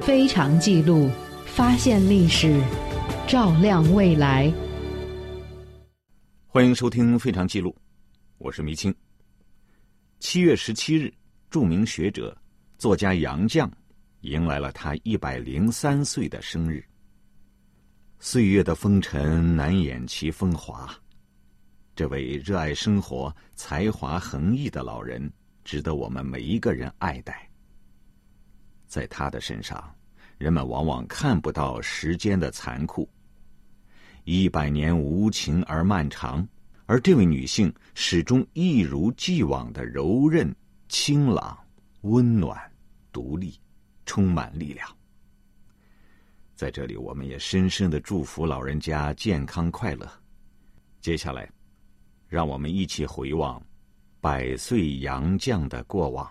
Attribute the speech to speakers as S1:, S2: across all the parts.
S1: 非常记录，发现历史，照亮未来。
S2: 欢迎收听《非常记录》，我是迷青。七月十七日，著名学者、作家杨绛迎来了他一百零三岁的生日。岁月的风尘难掩其风华，这位热爱生活、才华横溢的老人，值得我们每一个人爱戴。在他的身上。人们往往看不到时间的残酷。一百年无情而漫长，而这位女性始终一如既往的柔韧、清朗、温暖、独立，充满力量。在这里，我们也深深的祝福老人家健康快乐。接下来，让我们一起回望百岁杨绛的过往。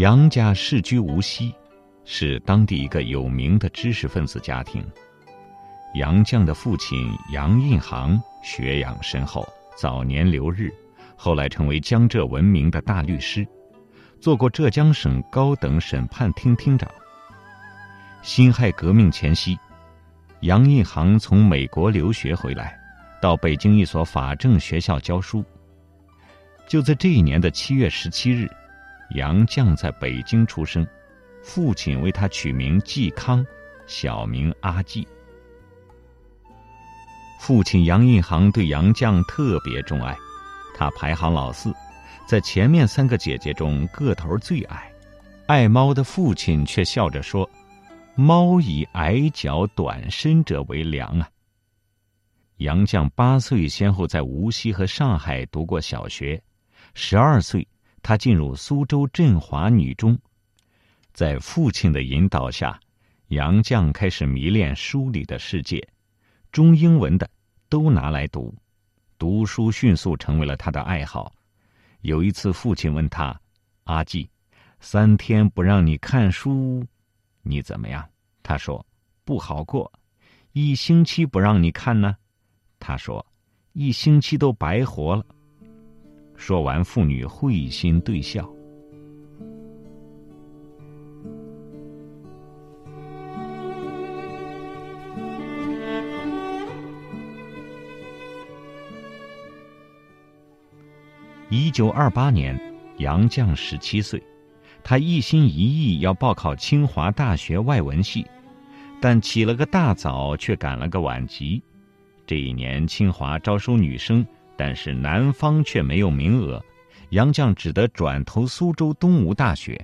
S2: 杨家世居无锡，是当地一个有名的知识分子家庭。杨绛的父亲杨印行学养深厚，早年留日，后来成为江浙闻名的大律师，做过浙江省高等审判厅厅长。辛亥革命前夕，杨印行从美国留学回来，到北京一所法政学校教书。就在这一年的七月十七日。杨绛在北京出生，父亲为他取名季康，小名阿季。父亲杨印行对杨绛特别钟爱，他排行老四，在前面三个姐姐中个头最矮。爱猫的父亲却笑着说：“猫以矮脚短身者为良啊。”杨绛八岁先后在无锡和上海读过小学，十二岁。他进入苏州振华女中，在父亲的引导下，杨绛开始迷恋书里的世界，中英文的都拿来读，读书迅速成为了他的爱好。有一次，父亲问他：“阿季，三天不让你看书，你怎么样？”他说：“不好过。”一星期不让你看呢？他说：“一星期都白活了。”说完，妇女会心对笑。一九二八年，杨绛十七岁，他一心一意要报考清华大学外文系，但起了个大早，却赶了个晚集。这一年，清华招收女生。但是南方却没有名额，杨绛只得转投苏州东吴大学。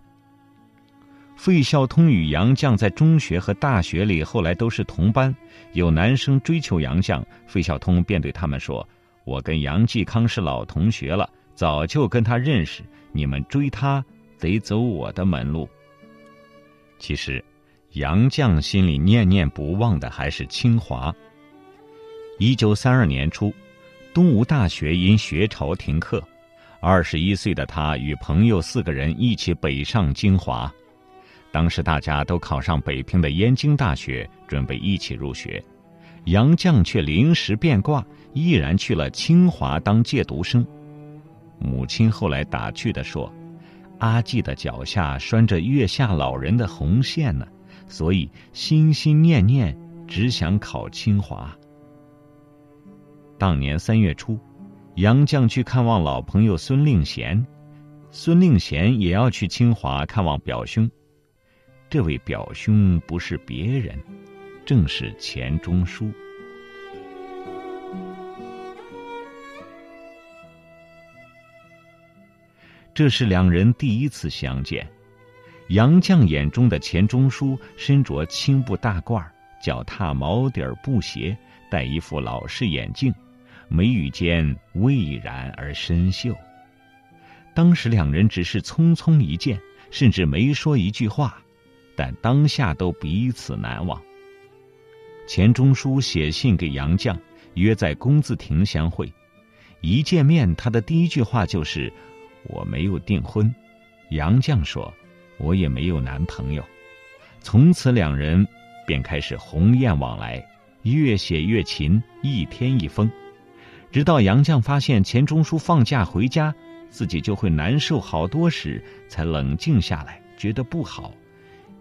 S2: 费孝通与杨绛在中学和大学里后来都是同班，有男生追求杨绛，费孝通便对他们说：“我跟杨继康是老同学了，早就跟他认识，你们追他得走我的门路。”其实，杨绛心里念念不忘的还是清华。一九三二年初。东吴大学因学潮停课，二十一岁的他与朋友四个人一起北上京华。当时大家都考上北平的燕京大学，准备一起入学，杨绛却临时变卦，毅然去了清华当借读生。母亲后来打趣地说：“阿季的脚下拴着月下老人的红线呢，所以心心念念只想考清华。”当年三月初，杨绛去看望老朋友孙令贤，孙令贤也要去清华看望表兄。这位表兄不是别人，正是钱钟书。这是两人第一次相见。杨绛眼中的钱钟书身着青布大褂，脚踏毛底布鞋，戴一副老式眼镜。眉宇间蔚然而深秀。当时两人只是匆匆一见，甚至没说一句话，但当下都彼此难忘。钱钟书写信给杨绛，约在工字亭相会。一见面，他的第一句话就是：“我没有订婚。”杨绛说：“我也没有男朋友。”从此两人便开始鸿雁往来，越写越勤，一天一封。直到杨绛发现钱钟书放假回家，自己就会难受好多时，才冷静下来，觉得不好。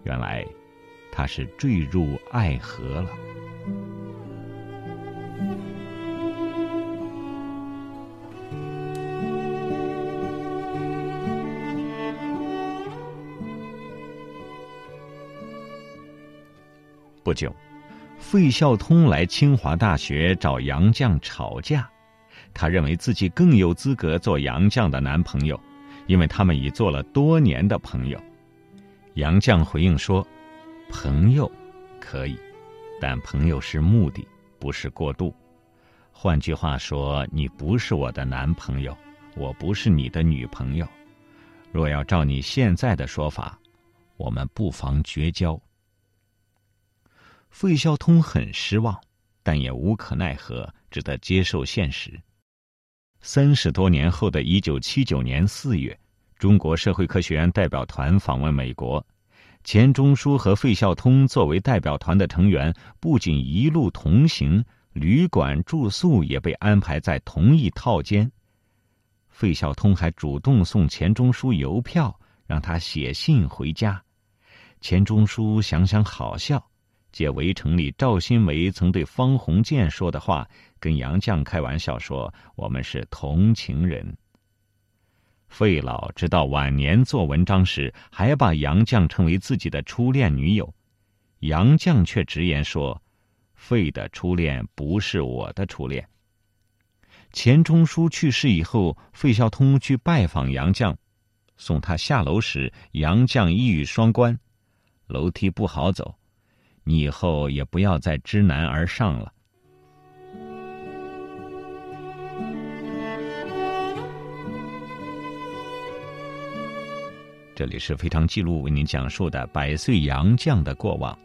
S2: 原来，他是坠入爱河了。不久，费孝通来清华大学找杨绛吵架，他认为自己更有资格做杨绛的男朋友，因为他们已做了多年的朋友。杨绛回应说：“朋友可以，但朋友是目的，不是过度。换句话说，你不是我的男朋友，我不是你的女朋友。若要照你现在的说法，我们不妨绝交。”费孝通很失望，但也无可奈何，只得接受现实。三十多年后的一九七九年四月，中国社会科学院代表团访问美国，钱钟书和费孝通作为代表团的成员，不仅一路同行，旅馆住宿也被安排在同一套间。费孝通还主动送钱钟书邮票，让他写信回家。钱钟书想想好笑。借《围城》里赵新维曾对方鸿渐说的话，跟杨绛开玩笑说：“我们是同情人。”费老直到晚年做文章时，还把杨绛称为自己的初恋女友，杨绛却直言说：“费的初恋不是我的初恋。”钱钟书去世以后，费孝通去拜访杨绛，送他下楼时，杨绛一语双关：“楼梯不好走。”你以后也不要再知难而上了。这里是非常记录为您讲述的百岁杨绛的过往，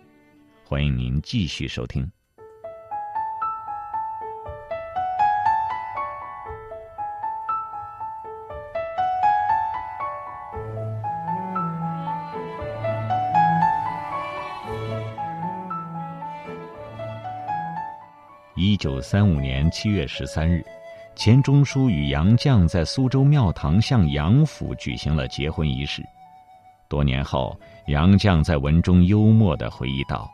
S2: 欢迎您继续收听。一九三五年七月十三日，钱钟书与杨绛在苏州庙堂向杨府举行了结婚仪式。多年后，杨绛在文中幽默地回忆道：“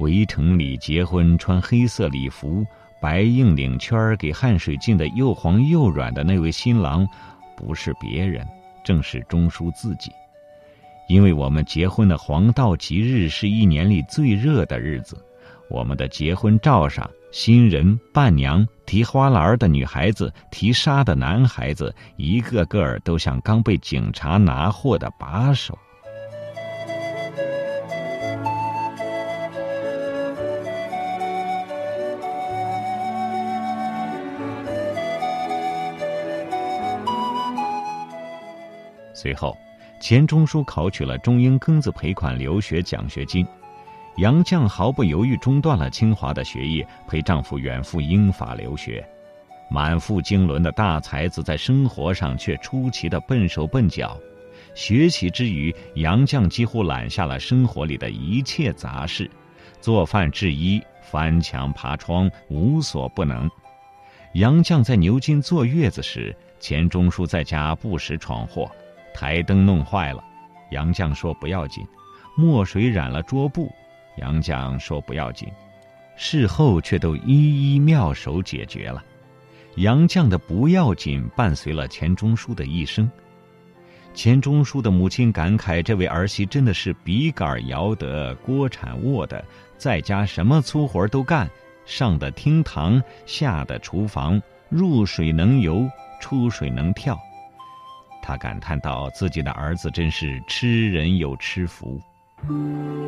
S2: 围城里结婚穿黑色礼服、白硬领圈给汗水浸得又黄又软的那位新郎，不是别人，正是钟书自己。因为我们结婚的黄道吉日是一年里最热的日子，我们的结婚照上。”新人、伴娘、提花篮的女孩子、提沙的男孩子，一个个都像刚被警察拿货的把手。随后，钱钟书考取了中英庚子赔款留学奖学金。杨绛毫不犹豫中断了清华的学业，陪丈夫远赴英法留学。满腹经纶的大才子在生活上却出奇的笨手笨脚。学习之余，杨绛几乎揽下了生活里的一切杂事，做饭、制衣、翻墙、爬窗，无所不能。杨绛在牛津坐月子时，钱钟书在家不时闯祸，台灯弄坏了，杨绛说不要紧，墨水染了桌布。杨绛说：“不要紧。”事后却都一一妙手解决了。杨绛的“不要紧”伴随了钱钟书的一生。钱钟书的母亲感慨：“这位儿媳真的是笔杆摇得，锅铲握的，在家什么粗活都干，上的厅堂，下的厨房，入水能游，出水能跳。”他感叹道：“自己的儿子真是吃人有吃福。”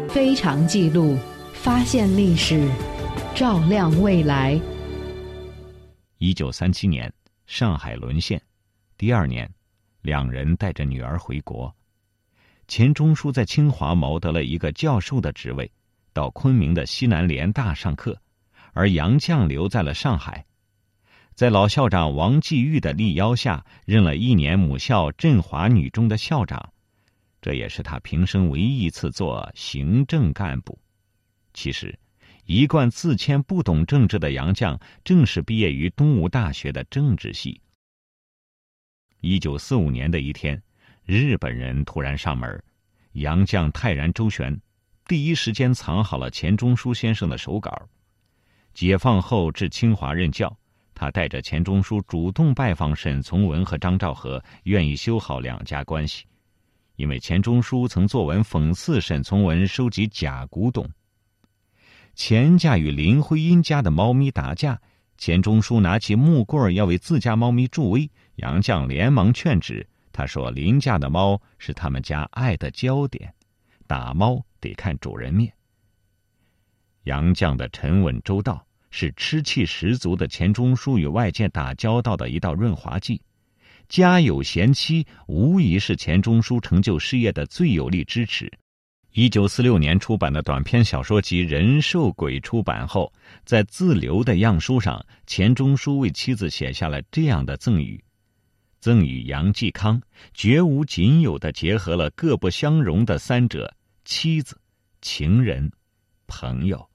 S1: 非常记录，发现历史，照亮未来。
S2: 一九三七年，上海沦陷，第二年，两人带着女儿回国。钱钟书在清华谋得了一个教授的职位，到昆明的西南联大上课，而杨绛留在了上海，在老校长王继玉的力邀下，任了一年母校振华女中的校长。这也是他平生唯一一次做行政干部。其实，一贯自谦、不懂政治的杨绛，正是毕业于东吴大学的政治系。一九四五年的一天，日本人突然上门，杨绛泰然周旋，第一时间藏好了钱钟书先生的手稿。解放后至清华任教，他带着钱钟书主动拜访沈从文和张兆和，愿意修好两家关系。因为钱钟书曾作文讽刺沈从文收集假古董。钱家与林徽因家的猫咪打架，钱钟书拿起木棍要为自家猫咪助威，杨绛连忙劝止。他说：“林家的猫是他们家爱的焦点，打猫得看主人面。”杨绛的沉稳周到，是吃气十足的钱钟书与外界打交道的一道润滑剂。家有贤妻，无疑是钱钟书成就事业的最有力支持。一九四六年出版的短篇小说集《人兽鬼》出版后，在自留的样书上，钱钟书为妻子写下了这样的赠语：“赠与杨继康，绝无仅有的结合了各不相容的三者：妻子、情人、朋友。”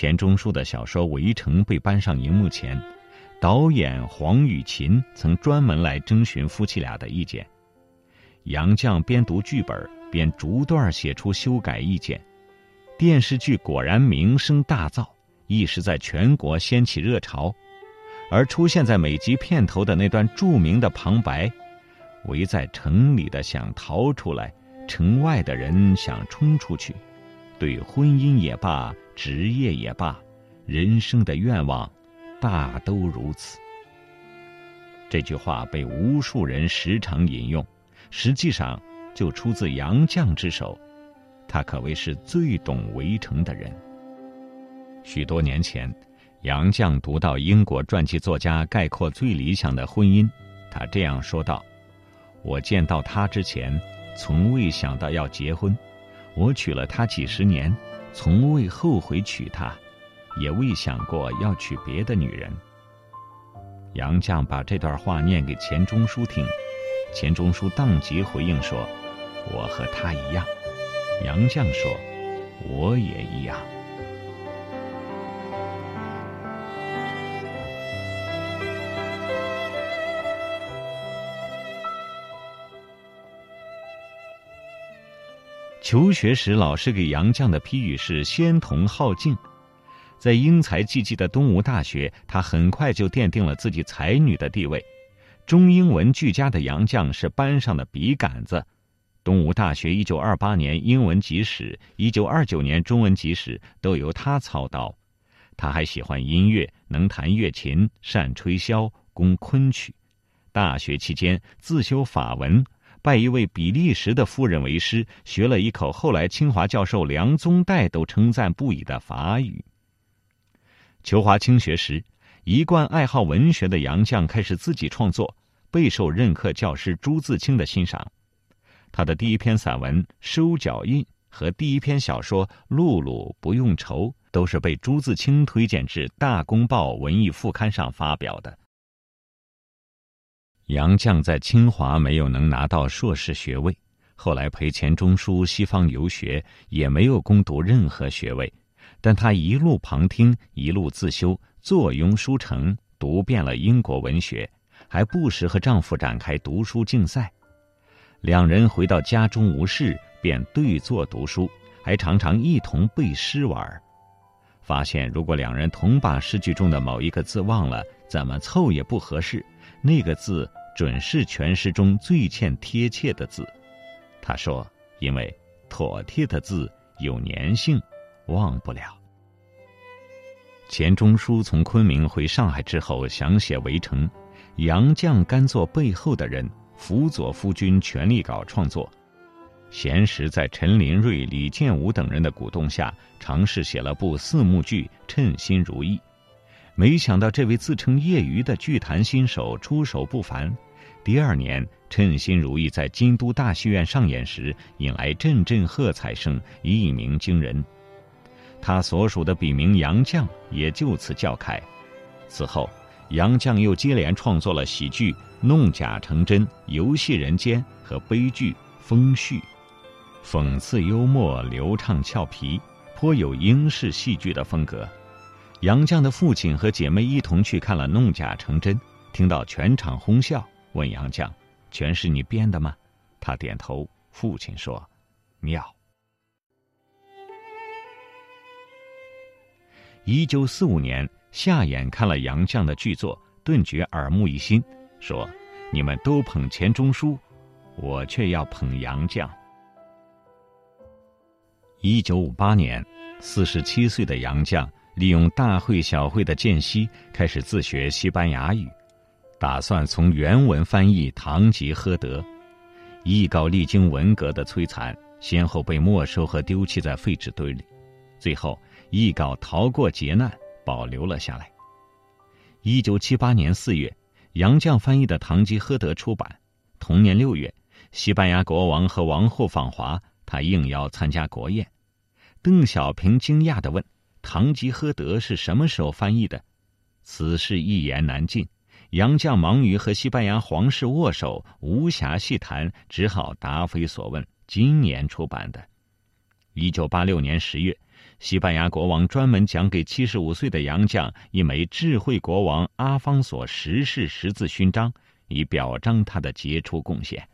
S2: 钱钟书的小说《围城》被搬上荧幕前，导演黄雨芹曾专门来征询夫妻俩的意见。杨绛边读剧本边逐段写出修改意见，电视剧果然名声大噪，一时在全国掀起热潮。而出现在每集片头的那段著名的旁白：“围在城里的想逃出来，城外的人想冲出去。”对婚姻也罢，职业也罢，人生的愿望，大都如此。这句话被无数人时常引用，实际上就出自杨绛之手，他可谓是最懂围城的人。许多年前，杨绛读到英国传记作家概括最理想的婚姻，他这样说道：“我见到他之前，从未想到要结婚。”我娶了她几十年，从未后悔娶她，也未想过要娶别的女人。杨绛把这段话念给钱钟书听，钱钟书当即回应说：“我和她一样。”杨绛说：“我也一样。”求学时，老师给杨绛的批语是“仙童好静”。在英才济济的东吴大学，他很快就奠定了自己才女的地位。中英文俱佳的杨绛是班上的笔杆子。东吴大学1928年英文集史、1929年中文集史都由他操刀。他还喜欢音乐，能弹乐琴，善吹箫，工昆曲。大学期间自修法文。拜一位比利时的夫人为师，学了一口后来清华教授梁宗岱都称赞不已的法语。求华清学时，一贯爱好文学的杨绛开始自己创作，备受任课教师朱自清的欣赏。他的第一篇散文《收脚印》和第一篇小说《露露不用愁》都是被朱自清推荐至《大公报》文艺副刊上发表的。杨绛在清华没有能拿到硕士学位，后来陪钱钟书西方游学，也没有攻读任何学位。但他一路旁听，一路自修，坐拥书城，读遍了英国文学，还不时和丈夫展开读书竞赛。两人回到家中无事，便对坐读书，还常常一同背诗玩。发现如果两人同把诗句中的某一个字忘了，怎么凑也不合适，那个字。准是全诗中最欠贴切的字，他说：“因为妥帖的字有粘性，忘不了。”钱钟书从昆明回上海之后，想写《围城》，杨绛甘做背后的人，辅佐夫君全力搞创作。闲时在陈林瑞、李建武等人的鼓动下，尝试写了部四幕剧《称心如意》，没想到这位自称业余的剧坛新手出手不凡。第二年称心如意在京都大戏院上演时，引来阵阵喝彩声，一鸣惊人。他所属的笔名杨绛也就此叫开。此后，杨绛又接连创作了喜剧《弄假成真》《游戏人间》和悲剧《风絮》，讽刺幽默、流畅俏皮，颇有英式戏剧的风格。杨绛的父亲和姐妹一同去看了《弄假成真》，听到全场哄笑，问杨绛。全是你编的吗？他点头。父亲说：“妙。”一九四五年，夏衍看了杨绛的剧作，顿觉耳目一新，说：“你们都捧钱钟书，我却要捧杨绛。”一九五八年，四十七岁的杨绛利用大会小会的间隙，开始自学西班牙语。打算从原文翻译《堂吉诃德》，译稿历经文革的摧残，先后被没收和丢弃在废纸堆里，最后译稿逃过劫难，保留了下来。一九七八年四月，杨绛翻译的《堂吉诃德》出版。同年六月，西班牙国王和王后访华，他应邀参加国宴。邓小平惊讶地问：“《堂吉诃德》是什么时候翻译的？”此事一言难尽。杨绛忙于和西班牙皇室握手，无暇细谈，只好答非所问。今年出版的，一九八六年十月，西班牙国王专门奖给七十五岁的杨绛一枚智慧国王阿方索十世十字勋章，以表彰他的杰出贡献。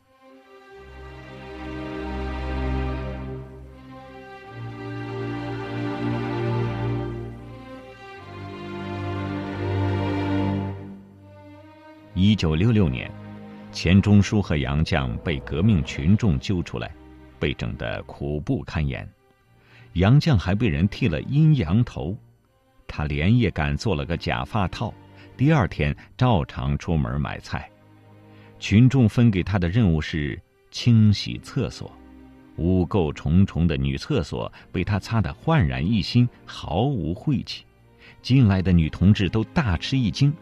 S2: 一九六六年，钱钟书和杨绛被革命群众揪出来，被整得苦不堪言。杨绛还被人剃了阴阳头，他连夜赶做了个假发套，第二天照常出门买菜。群众分给他的任务是清洗厕所，污垢重重的女厕所被他擦得焕然一新，毫无晦气。进来的女同志都大吃一惊。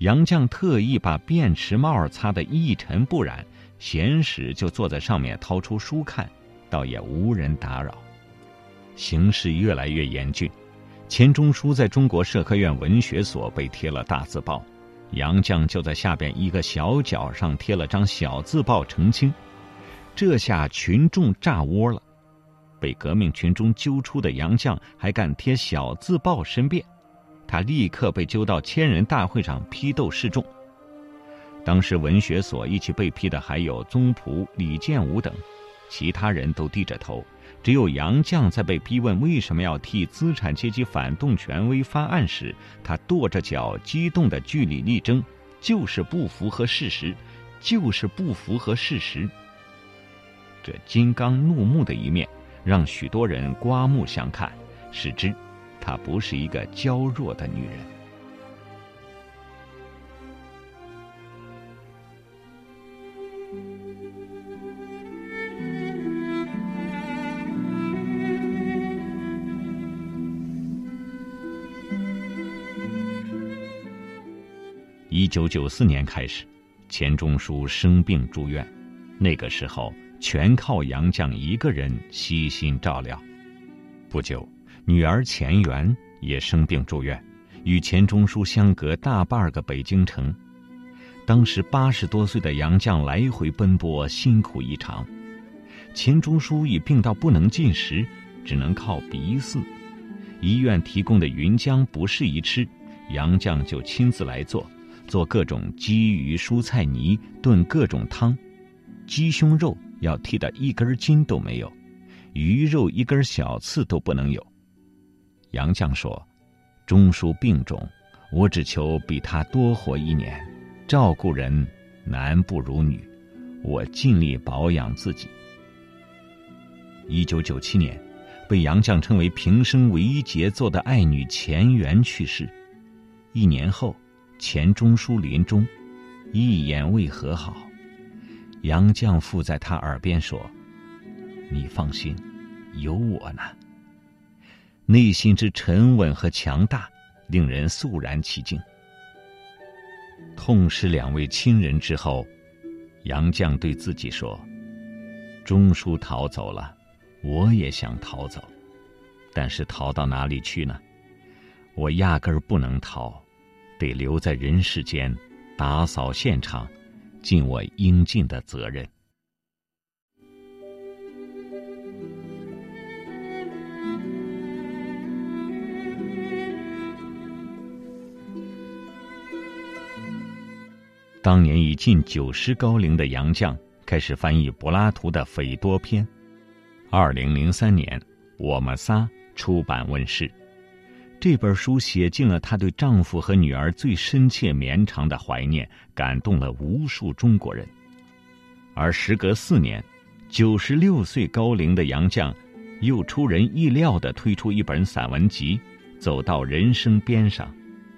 S2: 杨绛特意把便池帽擦得一尘不染，闲时就坐在上面掏出书看，倒也无人打扰。形势越来越严峻，钱钟书在中国社科院文学所被贴了大字报，杨绛就在下边一个小角上贴了张小字报澄清。这下群众炸窝了，被革命群众揪出的杨绛还敢贴小字报申辩。他立刻被揪到千人大会上批斗示众。当时文学所一起被批的还有宗璞、李建武等，其他人都低着头，只有杨绛在被逼问为什么要替资产阶级反动权威翻案时，他跺着脚，激动的据理力争，就是不符合事实，就是不符合事实。这金刚怒目的一面，让许多人刮目相看，使之。她不是一个娇弱的女人。一九九四年开始，钱钟书生病住院，那个时候全靠杨绛一个人悉心照料。不久。女儿钱媛也生病住院，与钱钟书相隔大半个北京城。当时八十多岁的杨绛来回奔波，辛苦异常。钱钟书已病到不能进食，只能靠鼻饲。医院提供的云浆不适宜吃，杨绛就亲自来做，做各种鸡鱼蔬菜泥，炖各种汤。鸡胸肉要剔得一根筋都没有，鱼肉一根小刺都不能有。杨绛说：“钟书病重，我只求比他多活一年。照顾人男不如女，我尽力保养自己。”一九九七年，被杨绛称为平生唯一杰作的爱女钱媛去世。一年后，钱钟书临终，一言未和好。杨绛附在他耳边说：“你放心，有我呢。”内心之沉稳和强大，令人肃然起敬。痛失两位亲人之后，杨绛对自己说：“钟书逃走了，我也想逃走，但是逃到哪里去呢？我压根儿不能逃，得留在人世间，打扫现场，尽我应尽的责任。”当年已近九十高龄的杨绛开始翻译柏拉图的《斐多篇》，二零零三年，《我们仨》出版问世。这本书写尽了她对丈夫和女儿最深切绵长的怀念，感动了无数中国人。而时隔四年，九十六岁高龄的杨绛，又出人意料地推出一本散文集《走到人生边上》，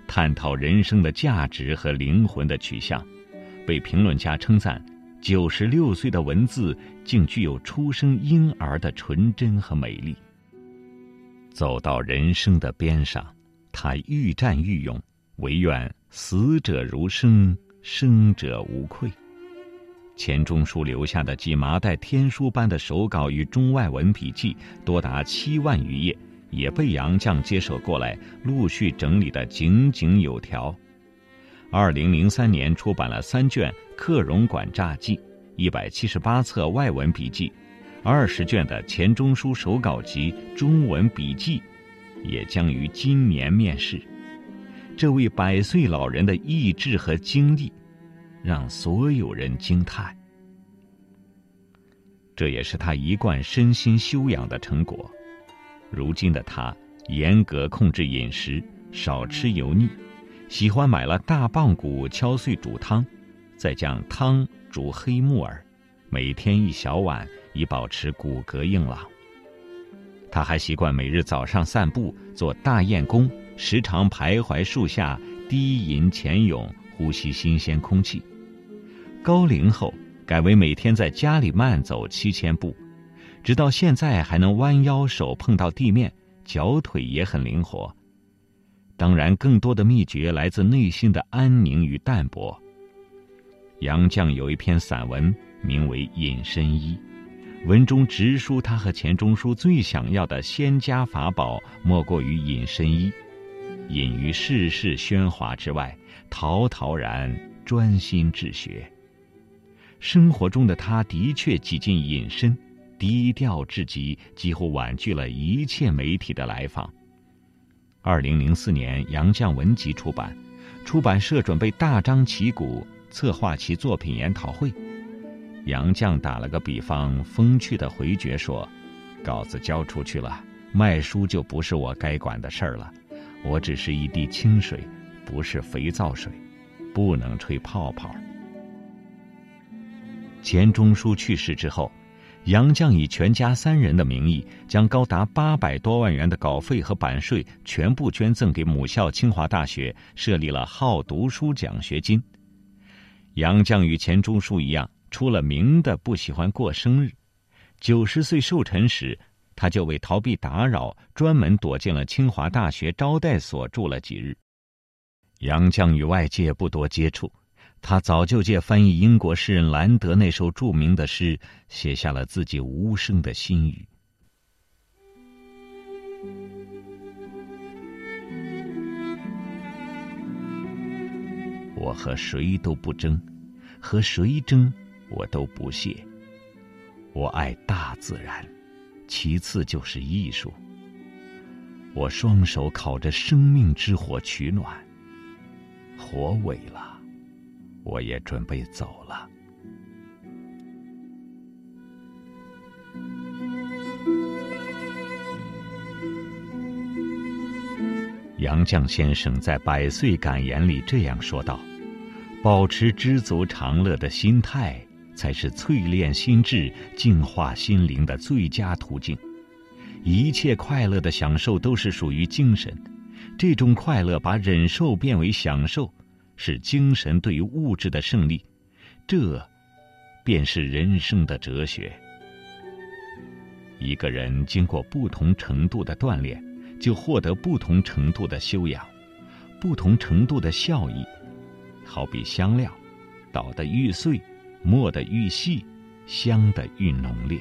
S2: 探讨人生的价值和灵魂的取向。被评论家称赞，九十六岁的文字竟具有初生婴儿的纯真和美丽。走到人生的边上，他愈战愈勇，唯愿死者如生，生者无愧。钱钟书留下的几麻袋天书般的手稿与中外文笔记多达七万余页，也被杨绛接手过来，陆续整理得井井有条。二零零三年出版了三卷《克荣馆札记》，一百七十八册外文笔记，二十卷的钱钟书手稿集中文笔记，也将于今年面世。这位百岁老人的意志和经历，让所有人惊叹。这也是他一贯身心修养的成果。如今的他，严格控制饮食，少吃油腻。喜欢买了大棒骨敲碎煮汤，再将汤煮黑木耳，每天一小碗，以保持骨骼硬朗。他还习惯每日早上散步，做大雁功，时常徘徊树下，低吟浅咏，呼吸新鲜空气。高龄后改为每天在家里慢走七千步，直到现在还能弯腰手碰到地面，脚腿也很灵活。当然，更多的秘诀来自内心的安宁与淡泊。杨绛有一篇散文，名为《隐身衣》，文中直抒他和钱钟书最想要的仙家法宝，莫过于隐身衣。隐于世事喧哗之外，陶陶然专心治学。生活中的他的确几近隐身，低调至极，几乎婉拒了一切媒体的来访。二零零四年，杨绛文集出版，出版社准备大张旗鼓策划其作品研讨会。杨绛打了个比方，风趣的回绝说：“稿子交出去了，卖书就不是我该管的事儿了。我只是一滴清水，不是肥皂水，不能吹泡泡。”钱钟书去世之后。杨绛以全家三人的名义，将高达八百多万元的稿费和版税全部捐赠给母校清华大学，设立了好读书奖学金。杨绛与钱钟书一样，出了名的不喜欢过生日。九十岁寿辰时，他就为逃避打扰，专门躲进了清华大学招待所住了几日。杨绛与外界不多接触。他早就借翻译英国诗人兰德那首著名的诗，写下了自己无声的心语。我和谁都不争，和谁争我都不屑。我爱大自然，其次就是艺术。我双手烤着生命之火取暖，火萎了。我也准备走了。杨绛先生在《百岁感言》里这样说道：“保持知足常乐的心态，才是淬炼心智、净化心灵的最佳途径。一切快乐的享受都是属于精神，这种快乐把忍受变为享受。”是精神对于物质的胜利，这便是人生的哲学。一个人经过不同程度的锻炼，就获得不同程度的修养，不同程度的效益。好比香料，捣得愈碎，磨得愈细，香的愈浓烈。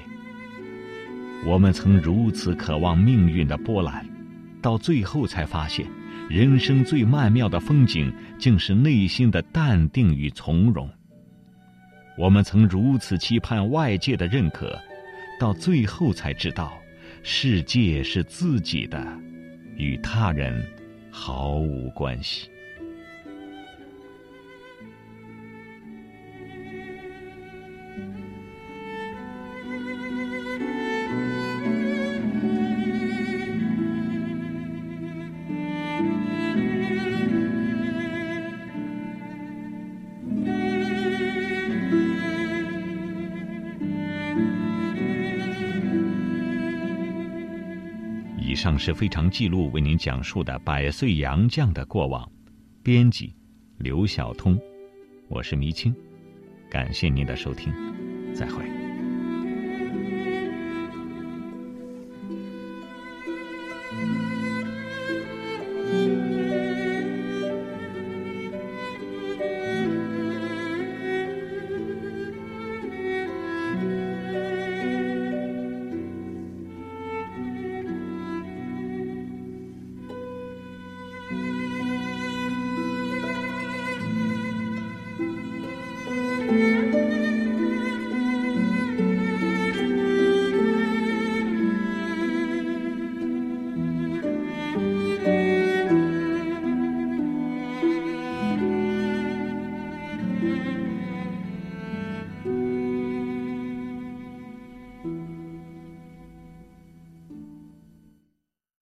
S2: 我们曾如此渴望命运的波澜，到最后才发现，人生最曼妙的风景，竟是内心的淡定与从容。我们曾如此期盼外界的认可，到最后才知道，世界是自己的，与他人毫无关系。是非常记录为您讲述的百岁杨绛的过往。编辑：刘晓通，我是迷青，感谢您的收听，再会。